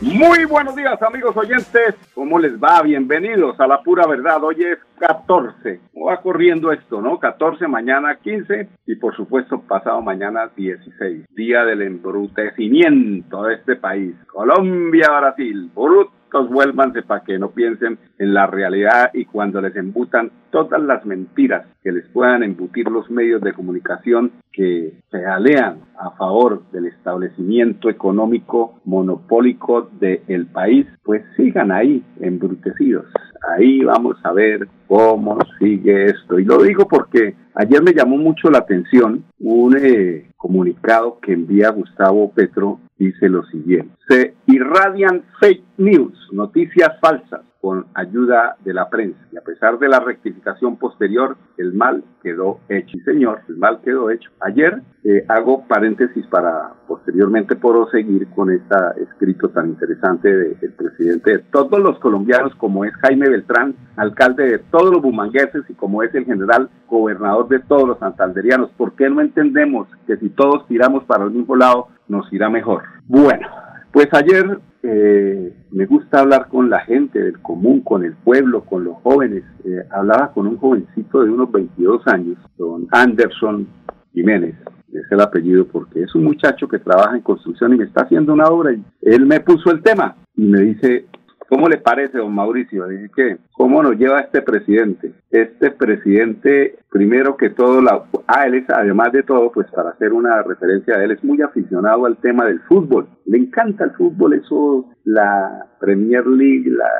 Muy buenos días amigos oyentes, ¿cómo les va? Bienvenidos a la pura verdad. Hoy es 14, ¿cómo va corriendo esto, no? 14, mañana 15 y por supuesto pasado mañana 16, día del embrutecimiento de este país. Colombia, Brasil, bruto vuélvanse para que no piensen en la realidad y cuando les embutan todas las mentiras que les puedan embutir los medios de comunicación que se alean a favor del establecimiento económico monopólico del país, pues sigan ahí embrutecidos. Ahí vamos a ver cómo sigue esto. Y lo digo porque ayer me llamó mucho la atención un eh, comunicado que envía Gustavo Petro dice lo siguiente. Se irradian fake news, noticias falsas, con ayuda de la prensa. Y a pesar de la rectificación posterior, el mal quedó hecho. Y señor, el mal quedó hecho. Ayer eh, hago paréntesis para posteriormente proseguir con este escrito tan interesante del presidente de todos los colombianos, como es Jaime Beltrán, alcalde de todos los bumangueses y como es el general gobernador de todos los santanderianos. ¿Por qué no entendemos que si todos tiramos para el mismo lado, nos irá mejor? Bueno, pues ayer eh, me gusta hablar con la gente del común, con el pueblo, con los jóvenes. Eh, hablaba con un jovencito de unos 22 años, don Anderson Jiménez, es el apellido porque es un muchacho que trabaja en construcción y me está haciendo una obra él me puso el tema y me dice, ¿Cómo le parece, don Mauricio? Dice ¿cómo nos lleva este presidente? Este presidente, primero que todo, la, ah, él es, además de todo, pues para hacer una referencia a él, es muy aficionado al tema del fútbol. Le encanta el fútbol, eso, la Premier League, la,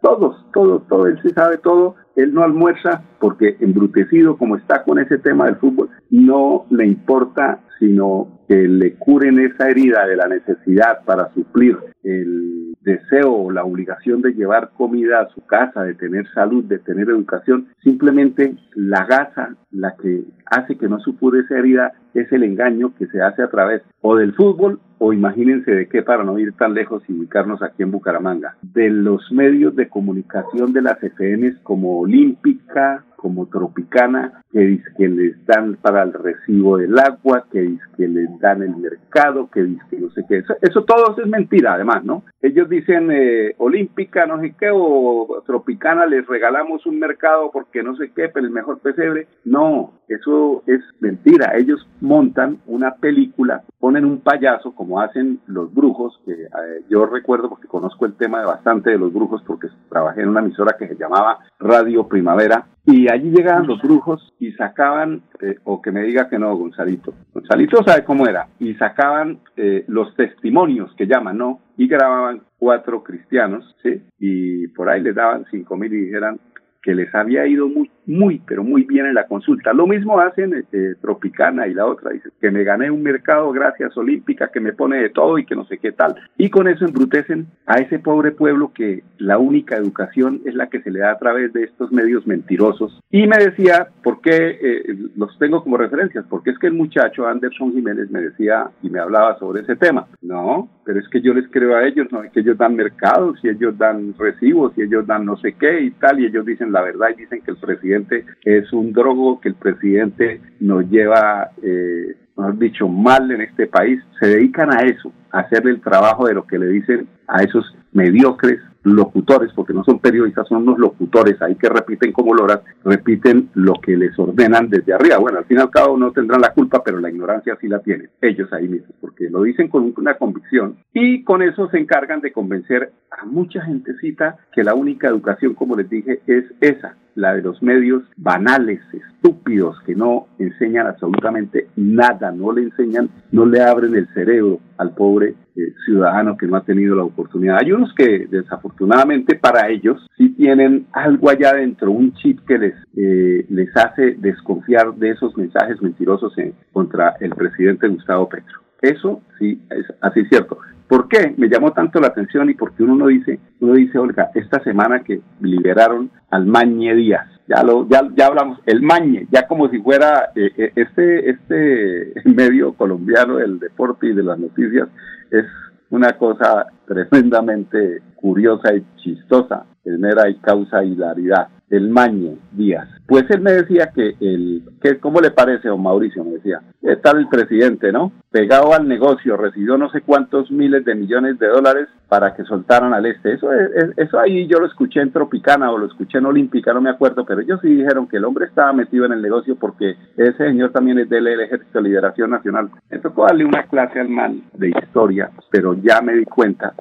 todos, todo, todo, él se sabe todo. Él no almuerza porque embrutecido como está con ese tema del fútbol, no le importa sino que le curen esa herida de la necesidad para suplir el deseo o la obligación de llevar comida a su casa, de tener salud, de tener educación, simplemente la gasa, la que hace que no supure esa herida, es el engaño que se hace a través o del fútbol o imagínense de qué para no ir tan lejos y ubicarnos aquí en Bucaramanga, de los medios de comunicación de las FMs como Olímpica, como Tropicana, que, que les dan para el recibo del agua, que, que les dan el mercado, que que no sé qué. Eso, eso todo es mentira, además, ¿no? Ellos dicen eh, Olímpica, no sé qué, o Tropicana, les regalamos un mercado porque no sé qué, pero el mejor pesebre. No, eso es mentira. Ellos montan una película, ponen un payaso, como hacen los brujos, que eh, yo recuerdo porque conozco el tema de bastante de los brujos, porque trabajé en una emisora que se llamaba Radio Primavera, y allí llegaban los brujos y sacaban, eh, o que me diga que no, Gonzalito. Gonzalito sabe cómo era. Y sacaban eh, los testimonios que llaman, ¿no? Y grababan cuatro cristianos, ¿sí? Y por ahí les daban cinco mil y dijeran que les había ido muy, muy, pero muy bien en la consulta. Lo mismo hacen eh, Tropicana y la otra, dice que me gané un mercado gracias Olímpica, que me pone de todo y que no sé qué tal. Y con eso embrutecen a ese pobre pueblo que la única educación es la que se le da a través de estos medios mentirosos. Y me decía, ¿por qué eh, los tengo como referencias? Porque es que el muchacho Anderson Jiménez me decía y me hablaba sobre ese tema. No, pero es que yo les creo a ellos, no es que ellos dan mercados, y ellos dan recibos, y ellos dan no sé qué y tal, y ellos dicen la verdad y dicen que el presidente es un drogo, que el presidente nos lleva, eh, dicho, mal en este país. Se dedican a eso, a hacerle el trabajo de lo que le dicen a esos mediocres locutores, porque no son periodistas, son unos locutores ahí que repiten como loras, repiten lo que les ordenan desde arriba. Bueno, al fin y al cabo no tendrán la culpa, pero la ignorancia sí la tienen, ellos ahí mismos, porque lo dicen con una convicción y con eso se encargan de convencer a mucha gentecita que la única educación, como les dije, es esa, la de los medios banales, estúpidos, que no enseñan absolutamente nada, no le enseñan, no le abren el cerebro al pobre eh, ciudadano que no ha tenido la oportunidad. Hay unos que desafortunadamente para ellos sí tienen algo allá dentro, un chip que les, eh, les hace desconfiar de esos mensajes mentirosos en, contra el presidente Gustavo Petro. Eso sí es así cierto. ¿Por qué me llamó tanto la atención y porque uno no dice, uno dice, Olga, esta semana que liberaron al Mañe Díaz, ya lo, ya, ya hablamos, el mañe, ya como si fuera eh, eh, este, este medio colombiano del deporte y de las noticias, es una cosa tremendamente curiosa y chistosa, genera y causa hilaridad el Mañe Díaz. Pues él me decía que el, que, ¿cómo le parece, don Mauricio? Me decía, está el presidente, ¿no? Pegado al negocio, recibió no sé cuántos miles de millones de dólares para que soltaran al este. Eso, eso ahí yo lo escuché en Tropicana o lo escuché en Olímpica, no me acuerdo, pero ellos sí dijeron que el hombre estaba metido en el negocio porque ese señor también es del Ejército de Liberación Nacional. Me tocó darle una clase al mal de historia, pero ya me di cuenta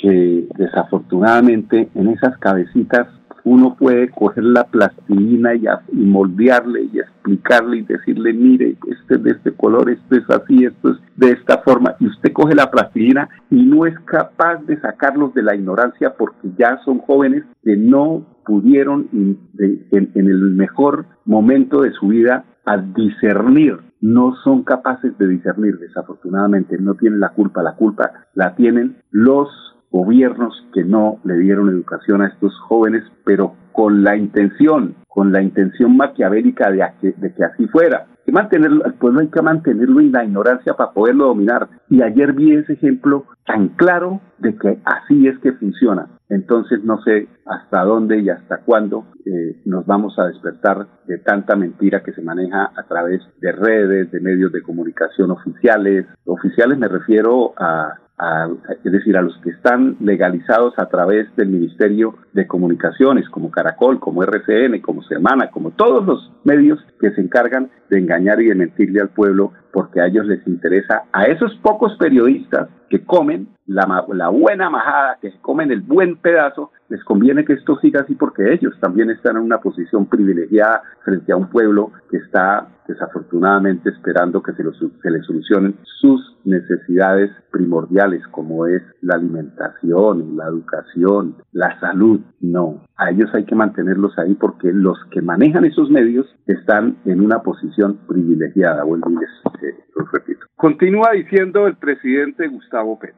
que desafortunadamente en esas cabecitas uno puede coger la plastilina y, moldearle y explicarle y decirle, mire, este es de este color, esto es así, esto es de esta forma, y usted coge la plastilina y no es capaz de sacarlos de la ignorancia porque ya son jóvenes que no pudieron en, en el mejor momento de su vida a discernir. No son capaces de discernir, desafortunadamente, no tienen la culpa, la culpa la tienen los gobiernos que no le dieron educación a estos jóvenes, pero con la intención, con la intención maquiavélica de, que, de que así fuera. Y mantenerlo, pueblo hay que mantenerlo en la ignorancia para poderlo dominar. Y ayer vi ese ejemplo tan claro de que así es que funciona. Entonces no sé hasta dónde y hasta cuándo eh, nos vamos a despertar de tanta mentira que se maneja a través de redes, de medios de comunicación oficiales. Oficiales me refiero a es decir, a los que están legalizados a través del Ministerio de Comunicaciones, como Caracol, como RCN, como Semana, como todos los medios que se encargan de engañar y de mentirle al pueblo porque a ellos les interesa, a esos pocos periodistas que comen la, la buena majada, que comen el buen pedazo, les conviene que esto siga así porque ellos también están en una posición privilegiada frente a un pueblo que está desafortunadamente esperando que se, se le solucionen sus necesidades primordiales como es la alimentación, la educación, la salud. No, a ellos hay que mantenerlos ahí porque los que manejan esos medios están en una posición privilegiada. Vuelvo y les, repito. Continúa diciendo el presidente Gustavo Pérez,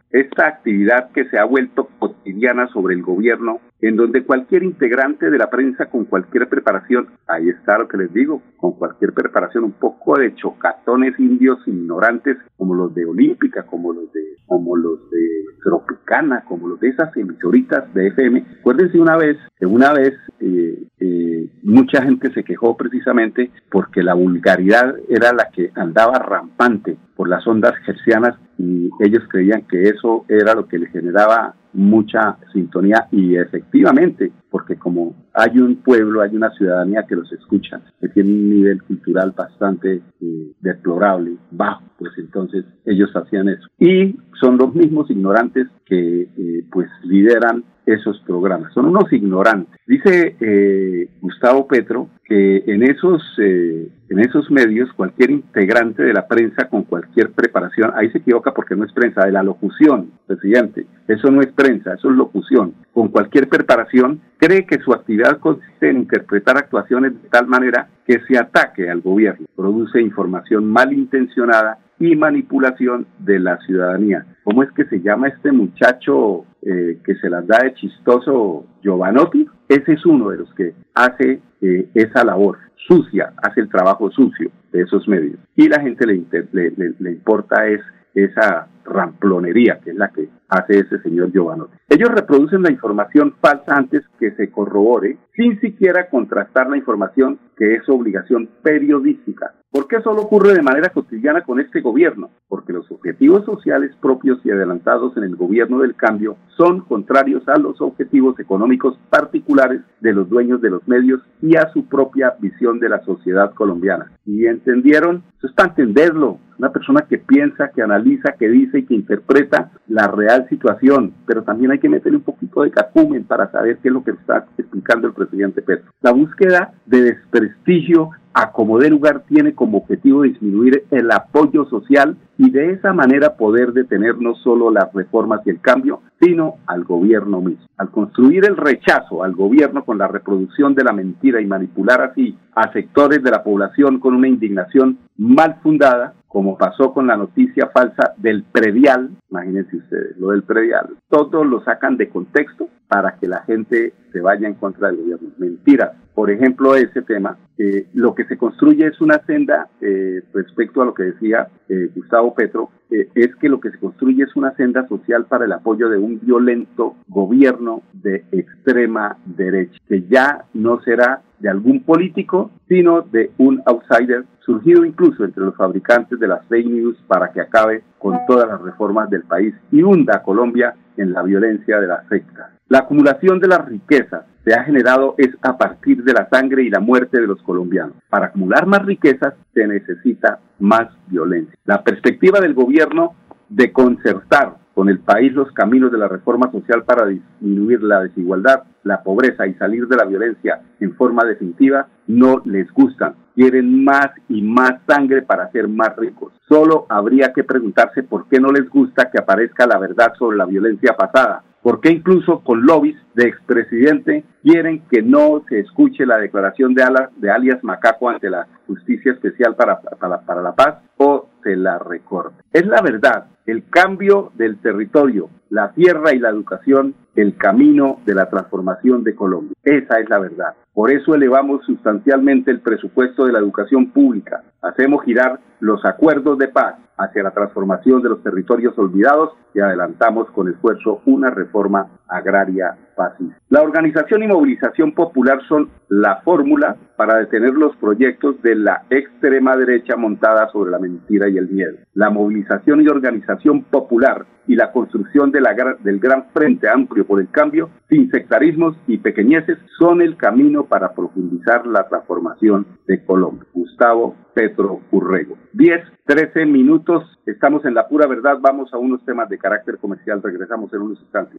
actividad que se ha vuelto cotidiana sobre el gobierno, en donde cualquier integrante de la prensa con cualquier preparación, ahí está lo que les digo, con cualquier preparación, un poco de chocatones indios ignorantes como los de Olímpica, como los de, como los de Tropicana, como los de esas emisoritas de FM. Acuérdense una vez que una vez eh, eh, mucha gente se quejó precisamente porque la vulgaridad era la que andaba rampante por las ondas gercianas y ellos creían que eso era lo que le generaba mucha sintonía y efectivamente, porque como hay un pueblo, hay una ciudadanía que los escucha, que tiene un nivel cultural bastante eh, deplorable, bajo, pues entonces ellos hacían eso. Y son los mismos ignorantes que eh, pues lideran esos programas. Son unos ignorantes. Dice eh, Gustavo Petro que en esos, eh, en esos medios cualquier integrante de la prensa con cualquier preparación, ahí se equivoca porque no es prensa, de la locución, presidente, eso no es prensa, eso es locución, con cualquier preparación, cree que su actividad consiste en interpretar actuaciones de tal manera que se ataque al gobierno, produce información malintencionada y manipulación de la ciudadanía. ¿Cómo es que se llama este muchacho eh, que se las da de chistoso Giovanotti? Ese es uno de los que hace eh, esa labor sucia, hace el trabajo sucio de esos medios. Y la gente le, le, le importa es esa ramplonería que es la que hace ese señor Giovanotti. Ellos reproducen la información falsa antes que se corrobore, sin siquiera contrastar la información que es obligación periodística. ¿Por qué solo ocurre de manera cotidiana con este gobierno? Porque los objetivos sociales propios y adelantados en el gobierno del cambio son contrarios a los objetivos económicos particulares de los dueños de los medios y a su propia visión de la sociedad colombiana. ¿Y entendieron? Eso es para entenderlo. Una persona que piensa, que analiza, que dice y que interpreta la real situación, pero también hay que meterle un poquito de cacumen para saber qué es lo que está explicando el presidente Petro. La búsqueda de desprestigio a como de lugar tiene como objetivo disminuir el apoyo social y de esa manera poder detener no solo las reformas y el cambio, sino al gobierno mismo. Al construir el rechazo al gobierno con la reproducción de la mentira y manipular así a sectores de la población con una indignación mal fundada, como pasó con la noticia falsa del predial, imagínense ustedes, lo del predial, todos lo sacan de contexto para que la gente se vaya en contra del gobierno. Mentiras, por ejemplo, ese tema, eh, lo que se construye es una senda eh, respecto a lo que decía eh, Gustavo Petro, es que lo que se construye es una senda social para el apoyo de un violento gobierno de extrema derecha, que ya no será de algún político, sino de un outsider surgido incluso entre los fabricantes de las fake news para que acabe con todas las reformas del país y hunda a Colombia en la violencia de las sectas. La acumulación de las riquezas se ha generado es a partir de la sangre y la muerte de los colombianos. Para acumular más riquezas se necesita más violencia. La perspectiva del gobierno de concertar con el país los caminos de la reforma social para disminuir la desigualdad, la pobreza y salir de la violencia en forma definitiva, no les gustan. Quieren más y más sangre para ser más ricos. Solo habría que preguntarse por qué no les gusta que aparezca la verdad sobre la violencia pasada, ¿Por qué incluso con lobbies de expresidente quieren que no se escuche la declaración de, de alias Macaco ante la Justicia Especial para, para, para la Paz o se la recorte? Es la verdad, el cambio del territorio, la tierra y la educación, el camino de la transformación de Colombia. Esa es la verdad. Por eso elevamos sustancialmente el presupuesto de la educación pública. Hacemos girar los acuerdos de paz hacia la transformación de los territorios olvidados y adelantamos con esfuerzo una reforma agraria fácil. La organización y movilización popular son la fórmula para detener los proyectos de la extrema derecha montada sobre la mentira y el miedo. La movilización y organización popular y la construcción de la, del gran frente amplio por el cambio, sin sectarismos y pequeñeces, son el camino para profundizar la transformación de Colombia. Gustavo Petro Urrego. 10, 13 minutos, estamos en la pura verdad, vamos a unos temas de carácter comercial, regresamos en unos instantes.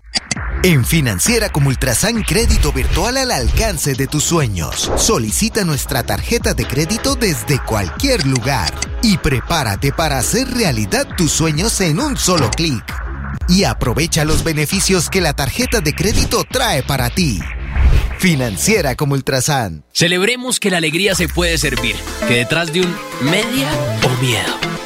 En Financiera como Ultrasan Crédito Virtual al alcance de tus sueños. Solicita nuestra tarjeta de crédito desde cualquier lugar y prepárate para hacer realidad tus sueños en un solo clic. Y aprovecha los beneficios que la tarjeta de crédito trae para ti. Financiera como Ultrasan. Celebremos que la alegría se puede servir, que detrás de un media o miedo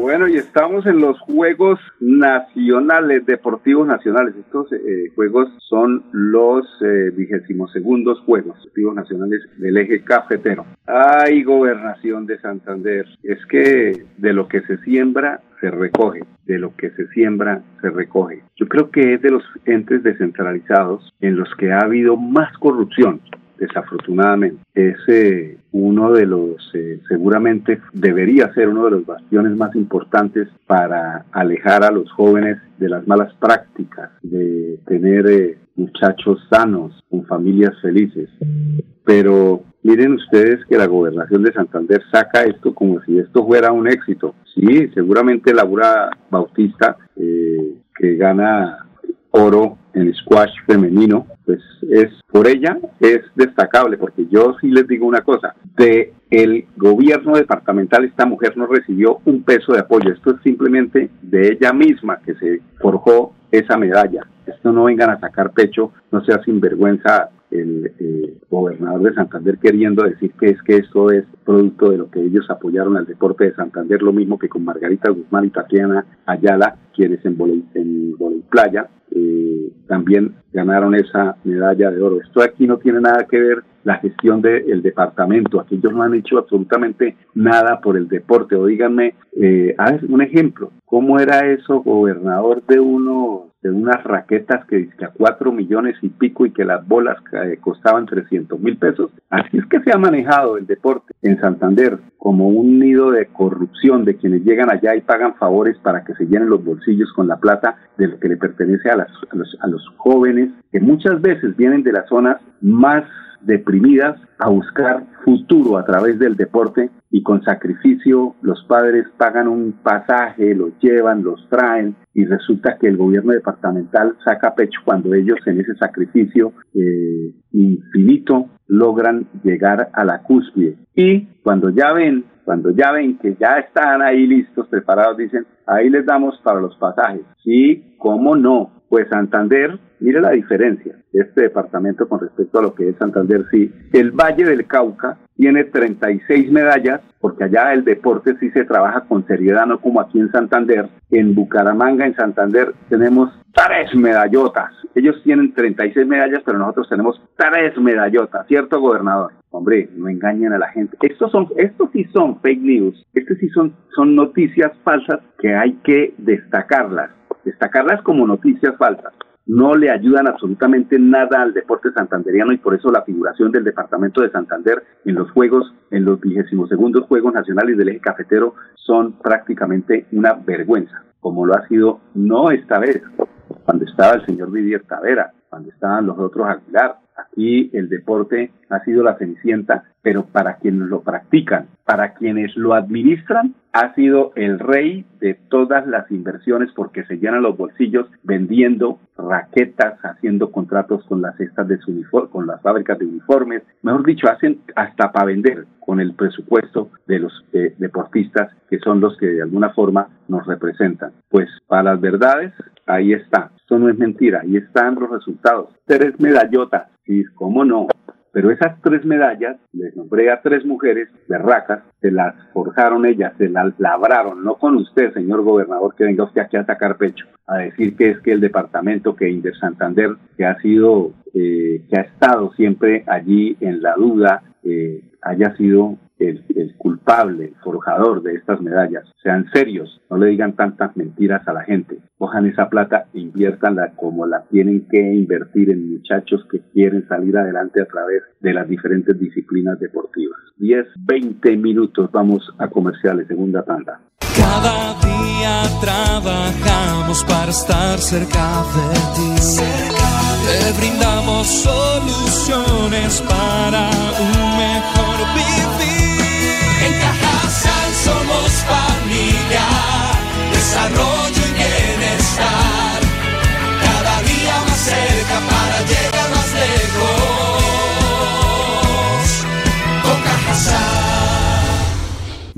Bueno, y estamos en los Juegos Nacionales, Deportivos Nacionales. Estos eh, juegos son los eh, vigésimos segundos Juegos Deportivos Nacionales del eje cafetero. Ay, gobernación de Santander. Es que de lo que se siembra, se recoge. De lo que se siembra, se recoge. Yo creo que es de los entes descentralizados en los que ha habido más corrupción desafortunadamente. Es eh, uno de los, eh, seguramente debería ser uno de los bastiones más importantes para alejar a los jóvenes de las malas prácticas, de tener eh, muchachos sanos, con familias felices. Pero miren ustedes que la gobernación de Santander saca esto como si esto fuera un éxito. Sí, seguramente Laura Bautista, que gana oro en squash femenino, pues es por ella es destacable, porque yo sí les digo una cosa, de el gobierno departamental esta mujer no recibió un peso de apoyo, esto es simplemente de ella misma que se forjó esa medalla. Esto no vengan a sacar pecho, no sea sinvergüenza el eh, gobernador de Santander queriendo decir que es que esto es producto de lo que ellos apoyaron al deporte de Santander, lo mismo que con Margarita Guzmán y Tatiana Ayala, quienes en volei, en playa eh, también ganaron esa medalla de oro. Esto aquí no tiene nada que ver la gestión del departamento. Aquí ellos no han hecho absolutamente nada por el deporte. O díganme, eh, a ver, un ejemplo, ¿cómo era eso, gobernador de unos de unas raquetas que dice a cuatro millones y pico y que las bolas eh, costaban 300 mil pesos. Así es que se ha manejado el deporte en Santander como un nido de corrupción de quienes llegan allá y pagan favores para que se llenen los bolsillos con la plata de lo que le pertenece a, las, a, los, a los jóvenes que muchas veces vienen de las zonas más deprimidas a buscar futuro a través del deporte y con sacrificio los padres pagan un pasaje, los llevan, los traen y resulta que el gobierno departamental saca pecho cuando ellos en ese sacrificio eh, infinito logran llegar a la cúspide. Y cuando ya ven, cuando ya ven que ya están ahí listos, preparados, dicen, ahí les damos para los pasajes. Sí, ¿cómo no? Pues Santander, mire la diferencia este departamento con respecto a lo que es Santander, sí. El Valle del Cauca tiene 36 medallas, porque allá el deporte sí se trabaja con seriedad, no como aquí en Santander. En Bucaramanga, en Santander, tenemos tres medallotas. Ellos tienen 36 medallas, pero nosotros tenemos tres medallotas, ¿cierto, gobernador? Hombre, no engañen a la gente. Estos son, estos sí son fake news. Estos sí son, son noticias falsas que hay que destacarlas destacarlas como noticias falsas no le ayudan absolutamente nada al deporte santanderiano y por eso la figuración del departamento de Santander en los juegos, en los vigésimos segundos Juegos Nacionales del Eje Cafetero son prácticamente una vergüenza, como lo ha sido no esta vez, cuando estaba el señor Vivier Tavera, cuando estaban los otros Aguilar. Aquí el deporte ha sido la cenicienta, pero para quienes lo practican, para quienes lo administran, ha sido el rey de todas las inversiones porque se llenan los bolsillos vendiendo raquetas, haciendo contratos con las cestas de su con las fábricas de uniformes, mejor dicho, hacen hasta para vender con el presupuesto de los eh, deportistas que son los que de alguna forma nos representan. Pues para las verdades, ahí está. Eso no es mentira, ahí están los resultados. Tres medallotas, sí, cómo no, pero esas tres medallas, les nombré a tres mujeres berracas, se las forjaron ellas, se las labraron, no con usted, señor gobernador, que venga usted aquí a sacar pecho, a decir que es que el departamento que Inder Santander, que ha sido, eh, que ha estado siempre allí en la duda, eh, haya sido el, culpable, el forjador de estas medallas. Sean serios, no le digan tantas mentiras a la gente. Cojan esa plata e inviértanla como la tienen que invertir en muchachos que quieren salir adelante a través de las diferentes disciplinas deportivas. 10, 20 minutos, vamos a comerciales, segunda tanda. Cada día trabajamos para estar cerca de ti. Te brindamos soluciones para un mejor vivir.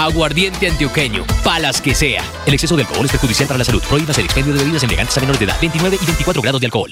Aguardiente antioqueño, palas que sea. El exceso de alcohol es perjudicial para la salud. Prohíbas el expendio de bebidas elegantes a menores de edad, 29 y 24 grados de alcohol.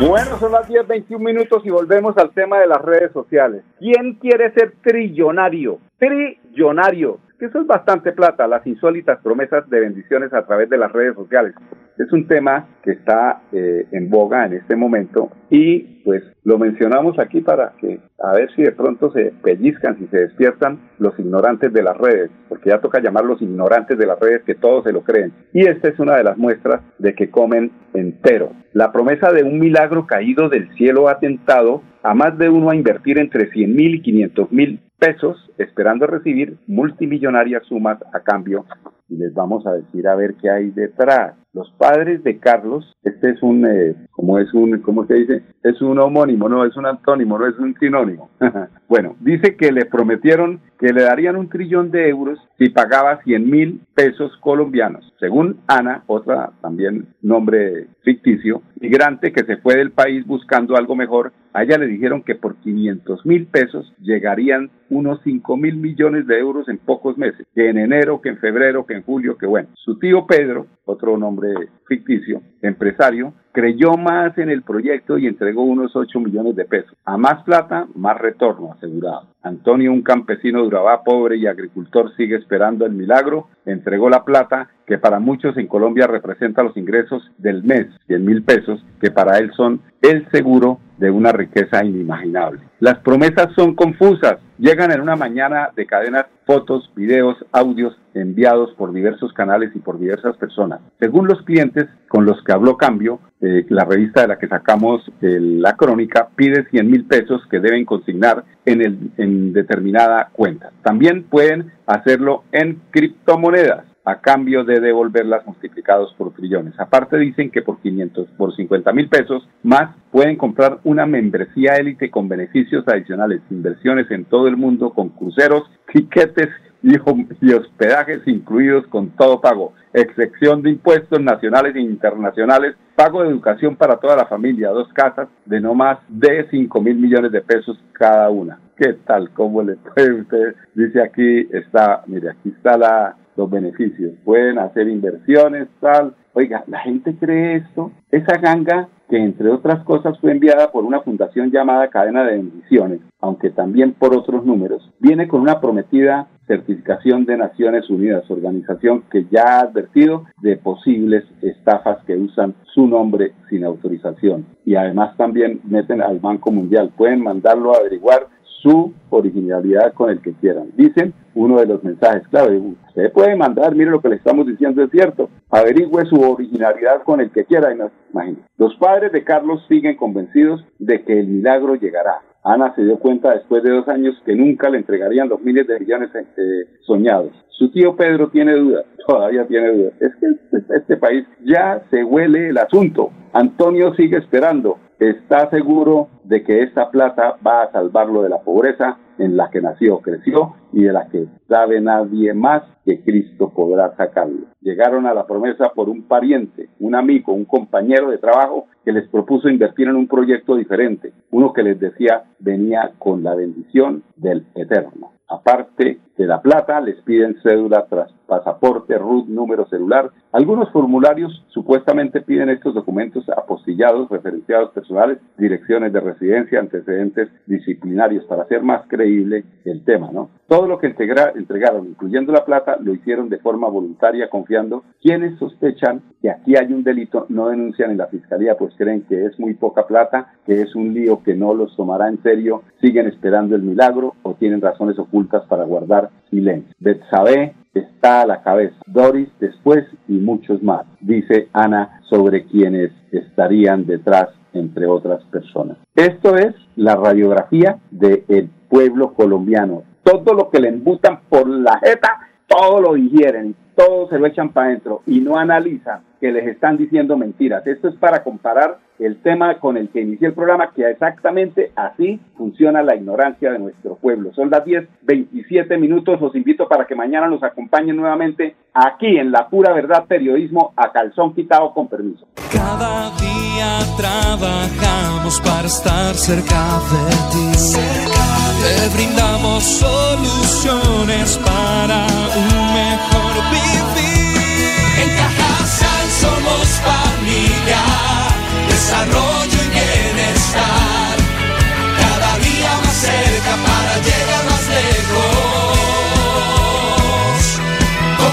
Bueno, son las 10, 21 minutos y volvemos al tema de las redes sociales. ¿Quién quiere ser trillonario? Trillonario. Que eso es bastante plata, las insólitas promesas de bendiciones a través de las redes sociales. Es un tema que está eh, en boga en este momento y pues lo mencionamos aquí para que a ver si de pronto se pellizcan, si se despiertan los ignorantes de las redes, porque ya toca llamarlos ignorantes de las redes que todos se lo creen. Y esta es una de las muestras de que comen entero. La promesa de un milagro caído del cielo ha tentado a más de uno a invertir entre 100 mil y 500 mil pesos esperando recibir multimillonarias sumas a cambio y les vamos a decir a ver qué hay detrás. Los padres de Carlos, este es un, eh, como es un, ¿cómo se dice? Es un homónimo, no es un antónimo, no es un sinónimo. bueno, dice que le prometieron que le darían un trillón de euros si pagaba 100 mil pesos colombianos. Según Ana, otra también nombre ficticio, migrante que se fue del país buscando algo mejor, a ella le dijeron que por 500 mil pesos llegarían unos 5 mil millones de euros en pocos meses, que en enero, que en febrero, que en julio, que bueno. Su tío Pedro, otro nombre ficticio, empresario, creyó más en el proyecto y entregó unos 8 millones de pesos. A más plata, más retorno asegurado. Antonio, un campesino de Urabá, pobre y agricultor, sigue esperando el milagro, entregó la plata que para muchos en Colombia representa los ingresos del mes, 100 mil pesos, que para él son el seguro de una riqueza inimaginable. Las promesas son confusas, llegan en una mañana de cadenas, fotos, videos, audios enviados por diversos canales y por diversas personas. Según los clientes con los que habló Cambio, eh, la revista de la que sacamos la crónica pide 100 mil pesos que deben consignar en, el, en determinada cuenta. También pueden hacerlo en criptomonedas a cambio de devolverlas multiplicados por trillones. Aparte dicen que por 500, por 50 mil pesos más pueden comprar una membresía élite con beneficios adicionales, inversiones en todo el mundo con cruceros, tiquetes y hospedajes incluidos con todo pago, excepción de impuestos nacionales e internacionales, pago de educación para toda la familia, dos casas de no más de 5 mil millones de pesos cada una. ¿Qué tal? ¿Cómo le puede usted? Dice aquí está, mire, aquí está la, los beneficios. Pueden hacer inversiones, tal. Oiga, ¿la gente cree esto? Esa ganga que entre otras cosas fue enviada por una fundación llamada Cadena de Bendiciones, aunque también por otros números, viene con una prometida certificación de Naciones Unidas, organización que ya ha advertido de posibles estafas que usan su nombre sin autorización. Y además también meten al Banco Mundial. Pueden mandarlo a averiguar su originalidad con el que quieran. Dicen uno de los mensajes clave. Usted puede mandar, mire lo que le estamos diciendo es cierto, averigüe su originalidad con el que quiera Los padres de Carlos siguen convencidos de que el milagro llegará. Ana se dio cuenta después de dos años que nunca le entregarían los miles de millones eh, soñados. Su tío Pedro tiene dudas, todavía tiene dudas. Es que este, este país ya se huele el asunto. Antonio sigue esperando está seguro de que esta plata va a salvarlo de la pobreza en la que nació, creció y de la que sabe nadie más que Cristo podrá sacarlo. Llegaron a la promesa por un pariente, un amigo, un compañero de trabajo que les propuso invertir en un proyecto diferente, uno que les decía venía con la bendición del Eterno. Aparte de la plata, les piden cédula tras pasaporte, RUT, número celular. Algunos formularios supuestamente piden estos documentos apostillados, referenciados personales, direcciones de residencia, antecedentes disciplinarios, para hacer más creíble el tema, ¿no? Todo lo que entregaron, incluyendo la plata, lo hicieron de forma voluntaria, confiando. Quienes sospechan que aquí hay un delito no denuncian en la fiscalía, pues creen que es muy poca plata, que es un lío que no los tomará en serio, siguen esperando el milagro o tienen razones ocultas para guardar silencio. Betsabe está a la cabeza, Doris después y muchos más, dice Ana sobre quienes estarían detrás entre otras personas. Esto es la radiografía del pueblo colombiano todo lo que le embutan por la jeta, todo lo digieren, todo se lo echan para adentro y no analizan que les están diciendo mentiras. Esto es para comparar el tema con el que inicié el programa, que exactamente así funciona la ignorancia de nuestro pueblo. Son las 10, 27 minutos. Los invito para que mañana nos acompañen nuevamente aquí en La Pura Verdad Periodismo a calzón quitado con permiso. Cada día trabajamos para estar cerca de ti. Te brindamos soluciones para un mejor vivir. En Cajasal somos familia desarrollo y bienestar. Cada día más cerca para llegar más lejos. Con